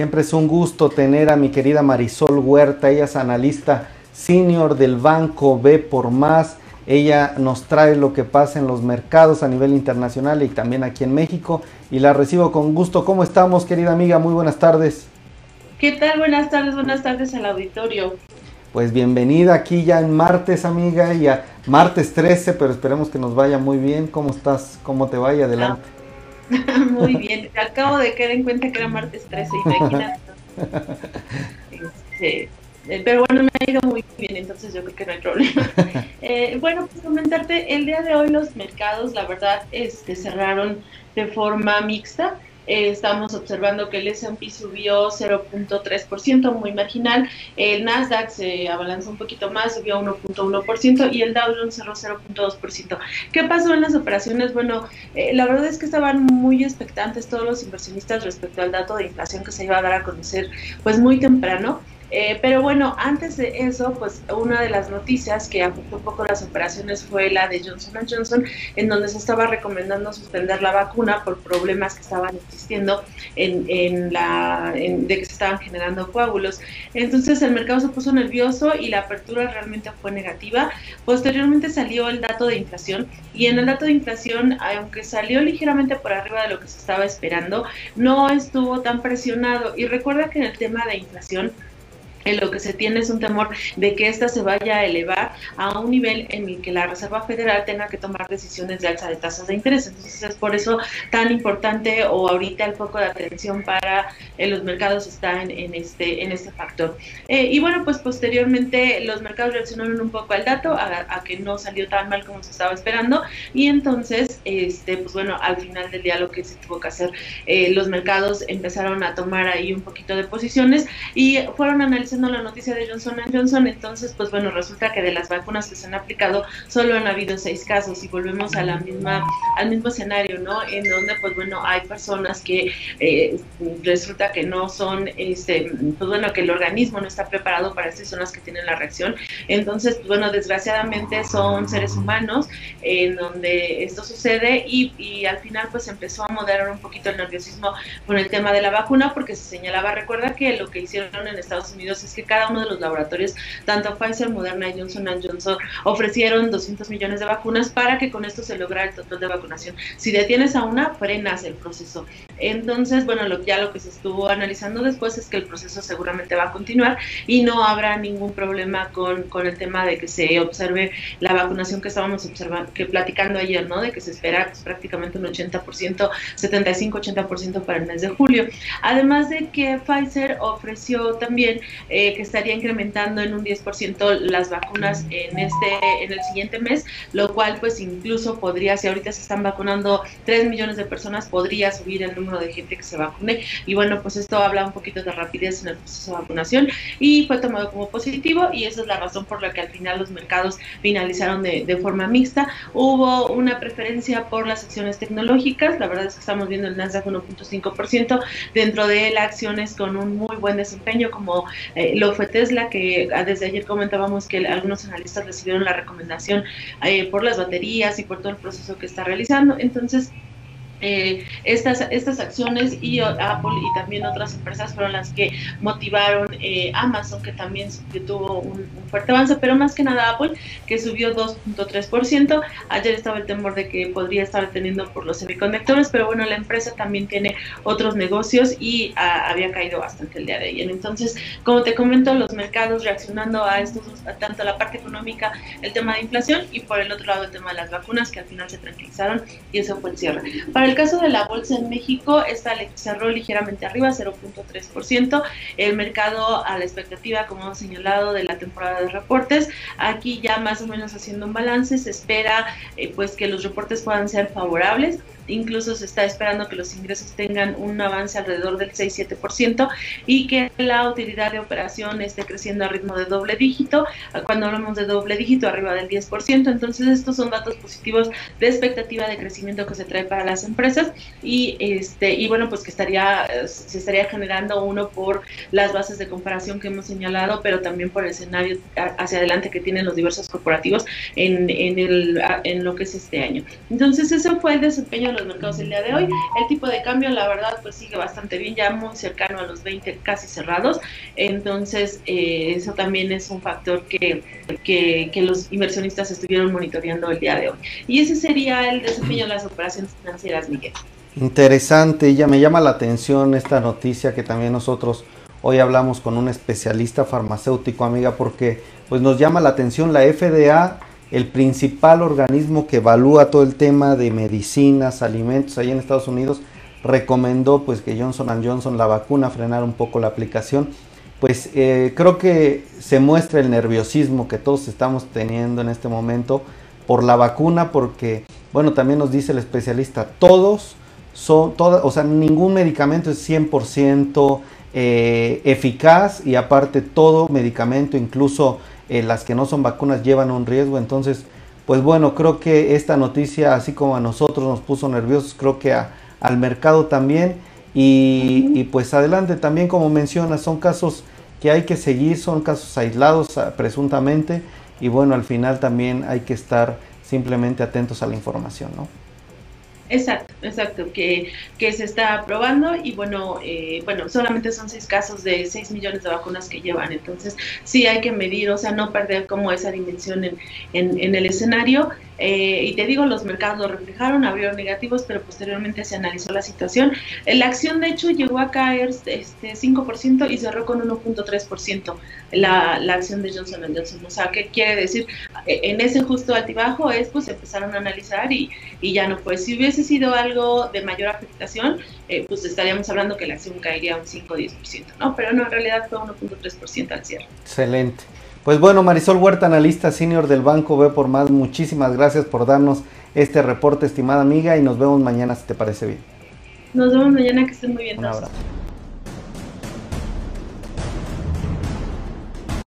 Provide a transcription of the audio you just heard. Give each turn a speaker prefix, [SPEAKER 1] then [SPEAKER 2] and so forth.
[SPEAKER 1] Siempre es un gusto tener a mi querida Marisol Huerta, ella es analista senior del banco B por más. Ella nos trae lo que pasa en los mercados a nivel internacional y también aquí en México. Y la recibo con gusto. ¿Cómo estamos, querida amiga? Muy buenas tardes.
[SPEAKER 2] ¿Qué tal? Buenas tardes, buenas tardes al auditorio.
[SPEAKER 1] Pues bienvenida aquí ya en martes, amiga, y a martes 13, pero esperemos que nos vaya muy bien. ¿Cómo estás? ¿Cómo te vaya? Adelante.
[SPEAKER 2] muy bien. Acabo de caer en cuenta que era martes 13, imagínate. este, pero bueno, me ha ido muy bien, entonces yo creo que no hay problema. Eh, bueno, pues comentarte, el día de hoy los mercados, la verdad, este, cerraron de forma mixta. Eh, estamos observando que el S&P subió 0.3%, muy marginal. El Nasdaq se abalanzó un poquito más, subió 1.1% y el Dow Jones cerró 0.2%. ¿Qué pasó en las operaciones? Bueno, la verdad es que estaban muy expectantes todos los inversionistas respecto al dato de inflación que se iba a dar a conocer pues muy temprano. Eh, pero bueno, antes de eso, pues una de las noticias que afectó un poco las operaciones fue la de Johnson Johnson, en donde se estaba recomendando suspender la vacuna por problemas que estaban existiendo en, en la, de que se estaban generando coágulos. Entonces el mercado se puso nervioso y la apertura realmente fue negativa. Posteriormente salió el dato de inflación y en el dato de inflación, aunque salió ligeramente por arriba de lo que se estaba esperando, no estuvo tan presionado. Y recuerda que en el tema de inflación, en lo que se tiene es un temor de que ésta se vaya a elevar a un nivel en el que la Reserva Federal tenga que tomar decisiones de alza de tasas de interés. Entonces es por eso tan importante o ahorita el foco de atención para eh, los mercados está en, este, en este factor. Eh, y bueno, pues posteriormente los mercados reaccionaron un poco al dato, a, que no salió tan mal como se estaba esperando y entonces, este, pues bueno, al final del día lo que se tuvo que hacer, eh, los mercados empezaron a tomar ahí un poquito de posiciones y fueron analizando la noticia de Johnson Johnson, entonces, pues bueno, resulta que de las vacunas que se han aplicado solo han habido seis casos y volvemos a la misma, al mismo escenario, ¿no? En donde, pues bueno, hay personas que eh, resulta que no son, este, pues bueno, que el organismo no está preparado para estas son las que tienen la reacción. Entonces, pues bueno, desgraciadamente son seres humanos en donde esto sucede y, y al final pues empezó a moderar un poquito el nerviosismo con el tema de la vacuna porque se señalaba, recuerda que lo que hicieron en Estados Unidos es que cada uno de los laboratorios, tanto Pfizer, Moderna y Johnson Johnson, ofrecieron 200 millones de vacunas para que con esto se lograra el total de vacunación. Si detienes a una, frenas el proceso. Entonces, bueno, lo, ya lo que se estuvo analizando después es que el proceso seguramente va a continuar y no habrá ningún problema con, con el tema de que se observe la vacunación que estábamos observando, que platicando ayer, ¿no? De que se espera pues, prácticamente un 80%, 75-80% para el mes de julio. Además de que Pfizer ofreció también eh, que estaría incrementando en un 10% las vacunas en este en el siguiente mes, lo cual pues incluso podría, si ahorita se están vacunando 3 millones de personas, podría subir el número de gente que se vacune. Y bueno, pues esto habla un poquito de rapidez en el proceso de vacunación y fue tomado como positivo y esa es la razón por la que al final los mercados finalizaron de, de forma mixta. Hubo una preferencia por las acciones tecnológicas, la verdad es que estamos viendo el Nasdaq 1.5%, dentro de él acciones con un muy buen desempeño como eh, lo fue Tesla, que ah, desde ayer comentábamos que algunos analistas recibieron la recomendación eh, por las baterías y por todo el proceso que está realizando. Entonces, eh, estas, estas acciones y Apple y también otras empresas fueron las que motivaron eh, Amazon, que también tuvo un, fuerte avance, pero más que nada Apple, que subió 2.3%. Ayer estaba el temor de que podría estar teniendo por los semiconductores, pero bueno, la empresa también tiene otros negocios y ah, había caído bastante el día de ayer. Entonces, como te comento, los mercados reaccionando a estos, tanto la parte económica, el tema de inflación y por el otro lado el tema de las vacunas, que al final se tranquilizaron y eso fue el cierre. Para el caso de la bolsa en México, esta cerró ligeramente arriba, 0.3%. El mercado a la expectativa, como hemos señalado, de la temporada de reportes. Aquí ya más o menos haciendo un balance, se espera eh, pues que los reportes puedan ser favorables incluso se está esperando que los ingresos tengan un avance alrededor del 6-7% y que la utilidad de operación esté creciendo a ritmo de doble dígito. Cuando hablamos de doble dígito, arriba del 10%, entonces estos son datos positivos de expectativa de crecimiento que se trae para las empresas y este y bueno, pues que estaría se estaría generando uno por las bases de comparación que hemos señalado, pero también por el escenario hacia adelante que tienen los diversos corporativos en, en, el, en lo que es este año. Entonces, ese fue el desempeño mercados el día de hoy. El tipo de cambio, la verdad, pues sigue bastante bien, ya muy cercano a los 20 casi cerrados. Entonces, eh, eso también es un factor que, que, que, los inversionistas estuvieron monitoreando el día de hoy. Y ese sería el desempeño de las operaciones financieras, Miguel.
[SPEAKER 1] Interesante, ya me llama la atención esta noticia que también nosotros hoy hablamos con un especialista farmacéutico, amiga, porque pues nos llama la atención la FDA el principal organismo que evalúa todo el tema de medicinas, alimentos ahí en Estados Unidos, recomendó pues que Johnson Johnson, la vacuna, frenar un poco la aplicación. Pues eh, creo que se muestra el nerviosismo que todos estamos teniendo en este momento por la vacuna, porque, bueno, también nos dice el especialista, todos son, o sea, ningún medicamento es 100% eh, eficaz y aparte todo medicamento, incluso eh, las que no son vacunas llevan un riesgo. Entonces, pues bueno, creo que esta noticia, así como a nosotros nos puso nerviosos, creo que al mercado también. Y, pues adelante, también como mencionas, son casos que hay que seguir, son casos aislados ah, presuntamente. Y bueno, al final también hay que estar simplemente atentos a la información, ¿no?
[SPEAKER 2] Exacto, exacto, que, que se está probando y bueno, eh, bueno, solamente son seis casos de seis millones de vacunas que llevan, entonces sí hay que medir, o sea, no perder como esa dimensión en, en, el escenario. Eh, y te digo, los mercados lo reflejaron, abrieron negativos, pero posteriormente se analizó la situación. La acción, de hecho, llegó a caer este 5% y cerró con 1.3% la, la acción de Johnson Johnson. O sea, ¿qué quiere decir? E, en ese justo altibajo es, pues empezaron a analizar y, y ya no fue. Si hubiese sido algo de mayor afectación, eh, pues estaríamos hablando que la acción caería un 5 o 10%, ¿no? Pero no, en realidad fue 1.3% al cierre.
[SPEAKER 1] Excelente. Pues bueno, Marisol Huerta, analista senior del Banco B por más, muchísimas gracias por darnos este reporte, estimada amiga, y nos vemos mañana si te parece bien.
[SPEAKER 2] Nos vemos mañana, que estén muy bien. Un abrazo.